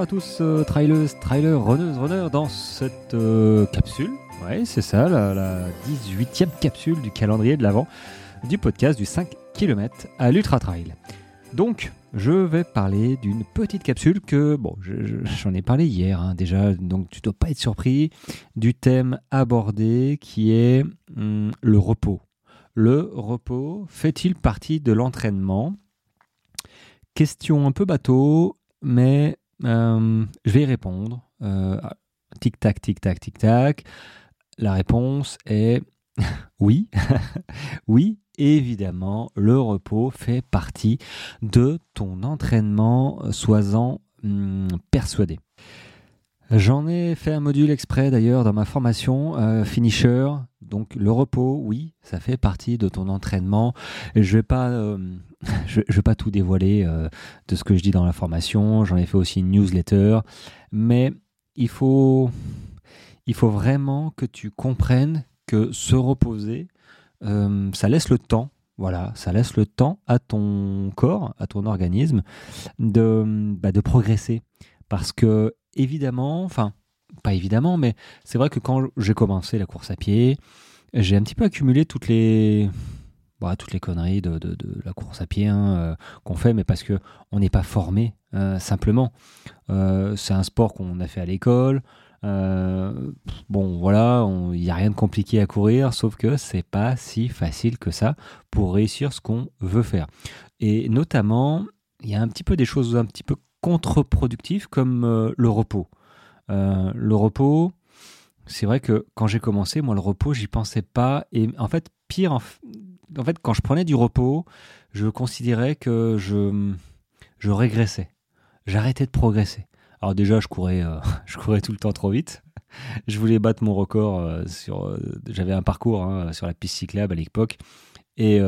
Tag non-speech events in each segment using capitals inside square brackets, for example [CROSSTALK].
à tous, euh, trailers, trailers, runners, runners, dans cette euh, capsule. Ouais, c'est ça, la, 18e capsule du calendrier de l'avant du podcast du 5 km à l'Ultra Trail. Donc, je vais parler d'une petite capsule que, bon, j'en ai parlé hier hein, déjà, donc tu dois pas être surpris du thème abordé qui est hum, le repos. Le repos fait-il partie de l'entraînement? Question un peu bateau, mais je vais répondre. Euh, tic-tac, tic-tac, tic-tac. La réponse est [LAUGHS] oui. [LAUGHS] oui, évidemment, le repos fait partie de ton entraînement, sois-en hmm, persuadé. J'en ai fait un module exprès d'ailleurs dans ma formation euh, finisher. Donc le repos, oui, ça fait partie de ton entraînement. Je vais euh, [LAUGHS] je, vais pas tout dévoiler euh, de ce que je dis dans la formation. J'en ai fait aussi une newsletter, mais il faut, il faut vraiment que tu comprennes que se reposer, ça laisse le temps voilà, ça laisse le temps à ton corps, à ton organisme de, bah, de progresser. Parce que évidemment, enfin, pas évidemment, mais c'est vrai que quand j'ai commencé la course à pied, j'ai un petit peu accumulé toutes les, bah, toutes les conneries de, la course à pied hein, euh, qu'on fait, mais parce que on n'est pas formé euh, simplement. Euh, c'est un sport qu'on a fait à l'école. bon, voilà, il n'y a rien de compliqué à courir, sauf que c'est pas si facile que ça pour réussir ce qu'on veut faire. Et notamment, il y a un petit peu des choses un petit peu contre-productif comme euh, le repos. Euh, le repos, c'est vrai que quand j'ai commencé, moi, le repos, j'y pensais pas. Et en fait, pire, en, fait, quand je prenais du repos, je considérais que je, je régressais. J'arrêtais de progresser. Alors déjà, je courais, euh, [LAUGHS] je courais tout le temps trop vite. Je voulais battre mon record sur. J'avais un parcours hein, sur la piste cyclable à l'époque. Et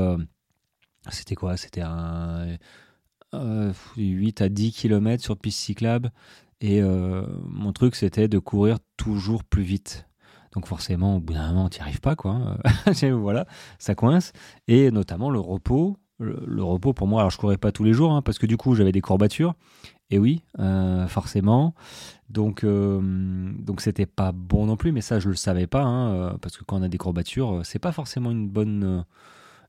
c'était quoi? C'était un 8 euh, à 10 km sur piste cyclable. Et euh, mon truc, c'était de courir toujours plus vite. Donc forcément, au bout d'un moment, tu n'y arrives pas, quoi. [LAUGHS] voilà, ça coince. Et notamment le repos. Le, repos, pour moi, alors je courais pas tous les jours, hein, parce que du coup, j'avais des courbatures. Et oui, euh, forcément. Donc, donc c'était pas bon non plus, mais ça, je le savais pas, hein, parce que quand on a des courbatures, c'est pas forcément une bonne,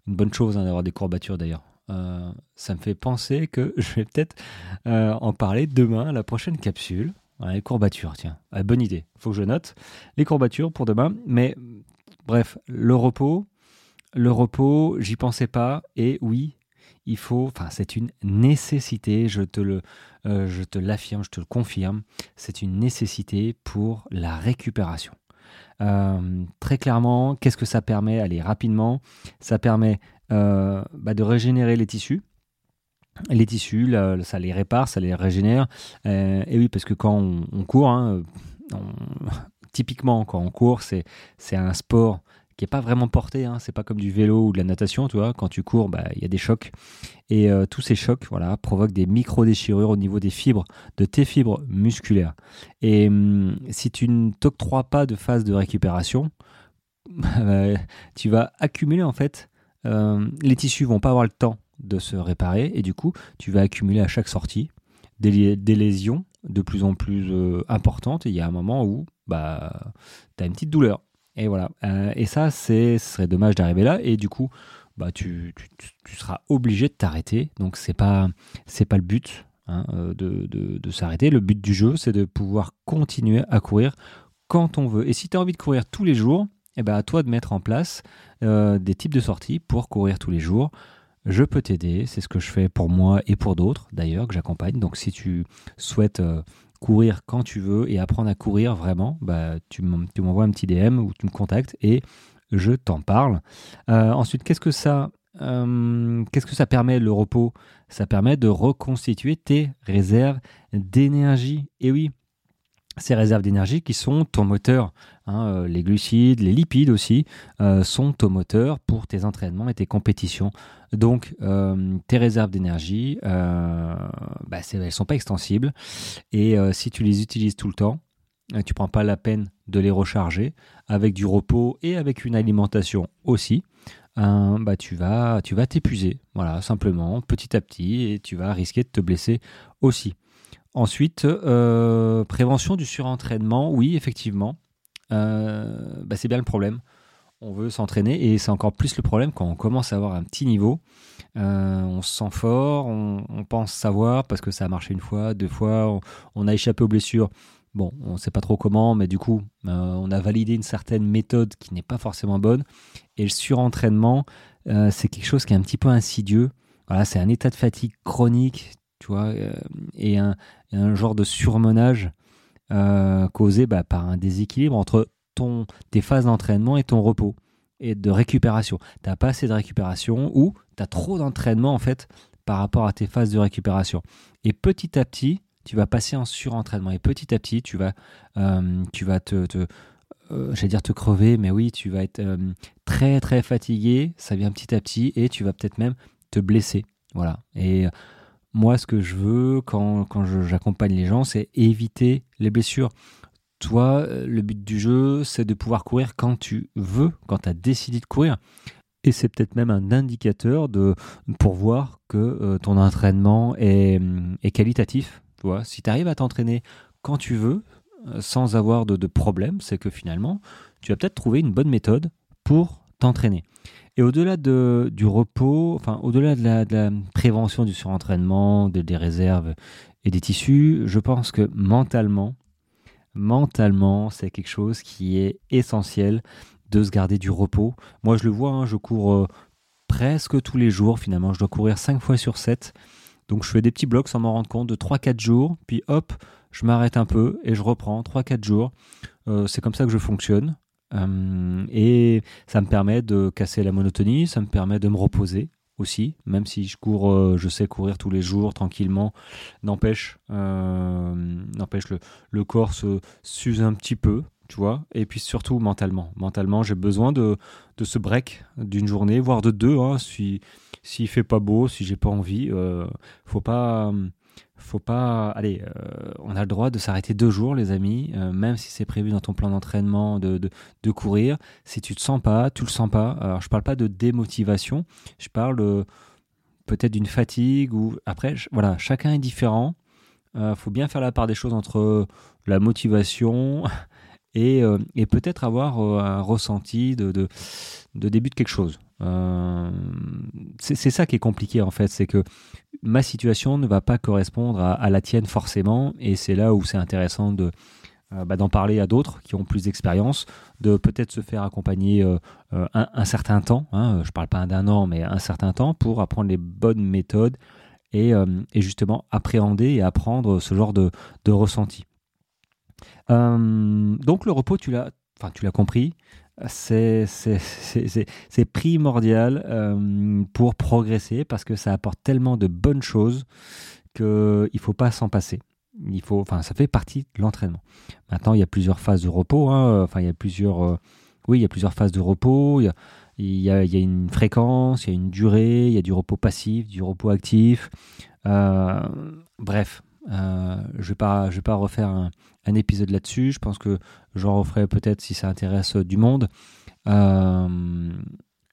une bonne chose hein, d'avoir des courbatures d'ailleurs. Euh, ça me fait penser que [LAUGHS] je vais peut-être euh, en parler demain, la prochaine capsule. les courbatures, tiens, ah, bonne idée. Il faut que je note les courbatures pour demain. Mais bref, le repos, le repos, j'y pensais pas. Et oui, il faut, enfin, c'est une nécessité. Je te le, euh, je te l'affirme, je te le confirme. C'est une nécessité pour la récupération. très clairement, qu'est-ce que ça permet? Allez, rapidement, ça permet bah, de régénérer les tissus. Les tissus, ça les répare, ça les régénère. Euh, et oui, parce que quand on, court, hein, [LAUGHS] typiquement quand on court, c'est un sport qui n'est pas vraiment porté. Hein. C'est pas comme du vélo ou de la natation, tu vois. Quand tu cours, bah, il y a des chocs. Et euh, tous ces chocs voilà, provoquent des micro-déchirures au niveau des fibres, de tes fibres musculaires. Et hum, si tu ne t'octroies pas de phase de récupération, [LAUGHS] tu vas accumuler en fait euh, les tissus vont pas avoir le temps de se réparer et du coup, tu vas accumuler à chaque sortie des, lésions de plus en plus euh, importantes. Et il y a un moment où bah, tu as une petite douleur. Et voilà. Euh, et ça, ce serait dommage d'arriver là. Et du coup, bah, tu, seras obligé de t'arrêter. Donc, c'est pas, c'est pas le but hein, de, s'arrêter. Le but du jeu, c'est de pouvoir continuer à courir quand on veut. Et si tu as envie de courir tous les jours, eh ben, à toi de mettre en place euh, des types de sorties pour courir tous les jours. Je peux t'aider, c'est ce que je fais pour moi et pour d'autres d'ailleurs que j'accompagne. Donc si tu souhaites euh, courir quand tu veux et apprendre à courir vraiment, bah, tu m'envoies un petit DM ou tu me contactes et je t'en parle. Euh, ensuite, qu'est-ce que ça qu'est-ce que ça permet le repos? Ça permet de reconstituer tes réserves d'énergie. Et oui, ces réserves d'énergie qui sont ton moteur. Hein, euh, les glucides, les lipides aussi euh, sont ton moteur pour tes entraînements et tes compétitions. Donc euh, tes réserves d'énergie, bah, elles ne sont pas extensibles. Et si tu les utilises tout le temps, tu prends pas la peine de les recharger avec du repos et avec une alimentation aussi. bah tu vas tu vas t'épuiser voilà simplement petit à petit et tu vas risquer de te blesser aussi Ensuite, euh, prévention du surentraînement, oui, effectivement. Euh, bah, c'est bien le problème. On veut s'entraîner et c'est encore plus le problème quand on commence à avoir un petit niveau. Euh, on se sent fort, on, pense savoir parce que ça a marché une fois, deux fois, on, a échappé aux blessures. Bon, on ne sait pas trop comment, mais du coup, on a validé une certaine méthode qui n'est pas forcément bonne. Et le surentraînement, c'est quelque chose qui est un petit peu insidieux. Voilà, c'est un état de fatigue chronique, tu vois, et un, un genre de surmenage euh, causé bah, par un déséquilibre entre ton, tes phases d'entraînement et ton repos et de récupération. Tu n'as pas assez de récupération ou tu as trop d'entraînement en fait par rapport à tes phases de récupération. Et petit à petit, tu vas passer en surentraînement et petit à petit, tu vas, euh, tu vas te, euh, j'allais dire te crever, mais oui, tu vas être très très fatigué, ça vient petit à petit et tu vas peut-être même te blesser. Voilà. Et moi, ce que je veux quand, quand j'accompagne les gens, c'est éviter les blessures. Toi, euh, le but du jeu, c'est de pouvoir courir quand tu veux, quand tu as décidé de courir. Et c'est peut-être même un indicateur de, pour voir que euh, ton entraînement est, est qualitatif. Tu vois, si tu arrives à t'entraîner quand tu veux, euh, sans avoir de, de problème, c'est que finalement, tu vas peut-être trouver une bonne méthode pour t'entraîner. Et au-delà de, du repos, enfin, au-delà de la, prévention du surentraînement, des réserves et des tissus, je pense que mentalement, mentalement, c'est quelque chose qui est essentiel de se garder du repos. Moi, je le vois, hein, je cours euh, presque tous les jours finalement. Je dois courir 5 fois sur 7. Donc, je fais des petits blocs sans m'en rendre compte de 3-4 jours. Puis hop, je m'arrête un peu et je reprends 3-4 jours. Euh, c'est comme ça que je fonctionne. Euh, et ça me permet de casser la monotonie, ça me permet de me reposer aussi, même si je cours, euh, je sais courir tous les jours tranquillement, n'empêche, euh, n'empêche le, le, corps se s'use un petit peu, tu vois, et puis surtout mentalement. Mentalement, j'ai besoin de, de ce break d'une journée, voire de deux, hein, si fait pas beau, si j'ai pas envie, faut pas faut pas. Allez, euh, on a le droit de s'arrêter deux jours, les amis, euh, même si c'est prévu dans ton plan d'entraînement de, de, courir. Si tu te sens pas, tu le sens pas. Alors, je parle pas de démotivation, je parle peut-être d'une fatigue ou. Après, voilà, chacun est différent. Euh, faut bien faire la part des choses entre la motivation et, et peut-être avoir un ressenti de, début de quelque chose. Euh, c'est ça qui est compliqué en fait, c'est que ma situation ne va pas correspondre à, la tienne forcément, et c'est là où c'est intéressant euh, bah, d'en parler à d'autres qui ont plus d'expérience, de peut-être se faire accompagner euh, un, certain temps. Hein, je parle pas d'un an, mais un certain temps pour apprendre les bonnes méthodes et, justement appréhender et apprendre ce genre de ressenti. Donc le repos, tu l'as, enfin tu l'as compris, c'est primordial euh, pour progresser parce que ça apporte tellement de bonnes choses qu'il ne faut pas s'en passer. Il faut, enfin, ça fait partie de l'entraînement. Maintenant, il y a plusieurs phases de repos. Hein. Enfin, il y a plusieurs, euh, oui, il y a plusieurs phases de repos. Il y, a, il, y a, il y a, une fréquence, il y a une durée, il y a du repos passif, du repos actif. Euh, bref, euh, je ne vais, pas, refaire un, épisode là-dessus. Je pense que j'en referai peut-être si ça intéresse du monde. Euh,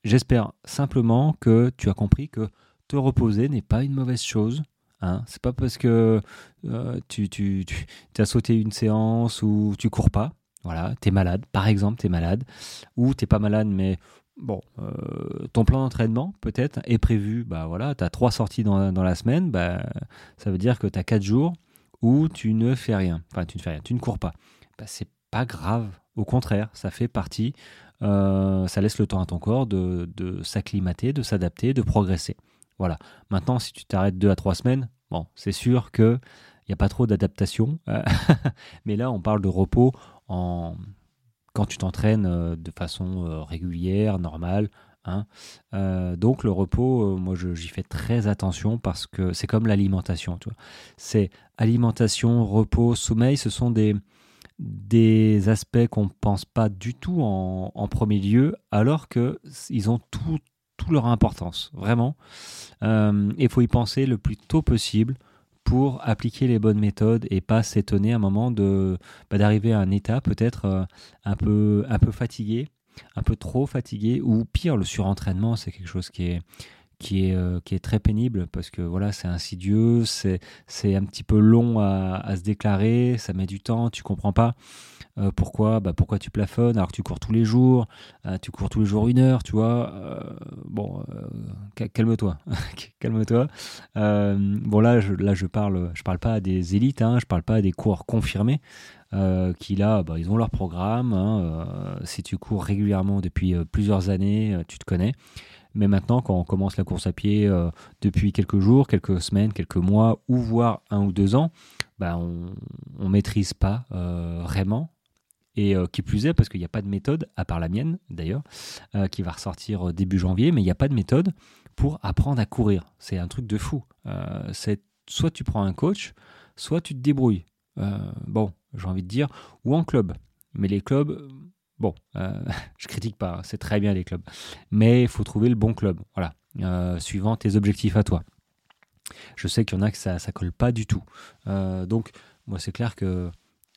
j'espère simplement que tu as compris que te reposer n'est pas une mauvaise chose. Hein. C'est pas parce que euh, tu, as sauté une séance ou tu cours pas. Voilà, tu es malade, par exemple, tu es malade, ou tu pas malade, mais bon, euh, ton plan d'entraînement peut-être est prévu, bah voilà, tu as trois sorties dans, dans, la semaine, bah, ça veut dire que tu as quatre jours où tu ne fais rien. Enfin, tu ne fais rien, tu ne cours pas. Bah, c'est pas grave. Au contraire, ça fait partie, euh, ça laisse le temps à ton corps de, de s'acclimater, de s'adapter, de progresser. Voilà. Maintenant, si tu t'arrêtes deux à trois semaines, bon, c'est sûr que il n'y a pas trop d'adaptation. [LAUGHS] Mais là, on parle de repos en quand tu t'entraînes euh, de façon euh, régulière, normale, Hein. Euh, donc le repos, moi j'y fais très attention parce que c'est comme l'alimentation. C'est alimentation, repos, sommeil, ce sont des, des aspects qu'on ne pense pas du tout en, premier lieu, alors qu'ils ont tout, leur importance, vraiment. Il faut y penser le plus tôt possible pour appliquer les bonnes méthodes et pas s'étonner à un moment bah, d'arriver à un état peut-être un peu un peu fatigué un peu trop fatigué, ou pire, le surentraînement, c'est quelque chose qui est, qui est, euh, qui est très pénible parce que voilà, c'est insidieux, c'est, c'est un petit peu long à, se déclarer, ça met du temps, tu comprends pas. Euh, pourquoi bah, Pourquoi tu plafonnes alors que tu cours tous les jours euh, Tu cours tous les jours une heure, tu vois Bon, calme-toi. [LAUGHS] calme-toi. bon, là, je, là, je parle, je parle pas à des élites, hein, je parle pas à des coureurs confirmés. qui là, bah, ils ont leur programme. Hein, si tu cours régulièrement depuis plusieurs années, tu te connais. Mais maintenant, quand on commence la course à pied euh, depuis quelques jours, quelques semaines, quelques mois, ou voire un ou deux ans, bah, on ne maîtrise pas euh, vraiment. Et euh, qui plus est, parce qu'il n'y a pas de méthode, à part la mienne d'ailleurs, qui va ressortir début janvier, mais il n'y a pas de méthode pour apprendre à courir. C'est un truc de fou. soit tu prends un coach, soit tu te débrouilles. bon, j'ai envie de dire, ou en club. Mais les clubs, Bon, euh, [LAUGHS] je critique pas, hein, c'est très bien les clubs. Mais il faut trouver le bon club, voilà, euh, suivant tes objectifs à toi. Je sais qu'il y en a que ça ne colle pas du tout. Euh, donc, moi, c'est clair que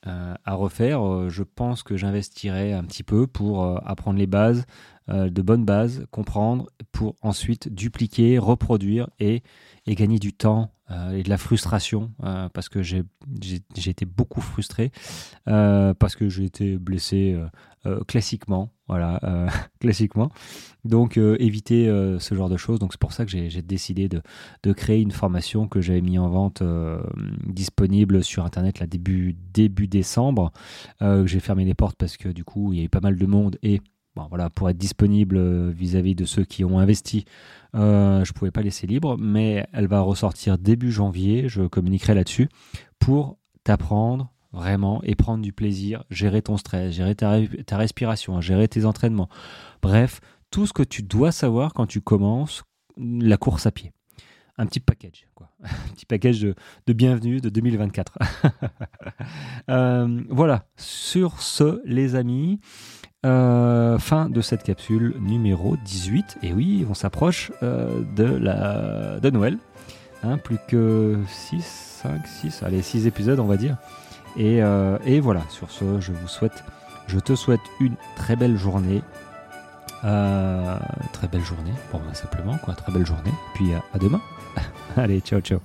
à refaire, je pense que j'investirai un petit peu pour apprendre les bases, de bonnes bases, comprendre, pour ensuite dupliquer, reproduire et, et gagner du temps et de la frustration, parce que j'ai été beaucoup frustré, parce que j'ai été blessé euh, classiquement, voilà, euh, [LAUGHS] classiquement. Donc euh, éviter ce genre de choses. Donc c'est pour ça que j'ai décidé de, de, créer une formation que j'avais mis en vente disponible sur internet là début début décembre. j'ai fermé les portes parce que du coup il y a eu pas mal de monde et Bon, voilà, pour être disponible vis-à-vis de ceux qui ont investi, je ne pouvais pas laisser libre, mais elle va ressortir début janvier, je communiquerai là-dessus, pour t'apprendre vraiment, et prendre du plaisir, gérer ton stress, gérer ta, respiration, gérer tes entraînements. Bref, tout ce que tu dois savoir quand tu commences la course à pied. Un petit package, quoi. [LAUGHS] Un petit package de, bienvenue de 2024. [LAUGHS] Euh, voilà, sur ce, les amis, euh, fin de cette capsule numéro 18. Et oui, on s'approche euh, de, la, de Noël. Hein, plus que 6, 5, 6, allez, 6 épisodes, on va dire. Euh, et, voilà, sur ce, je vous souhaite, je te souhaite une très belle journée. Très belle journée, bon, bah, simplement, quoi, très belle journée. Puis à demain. [LAUGHS] Allez, ciao, ciao.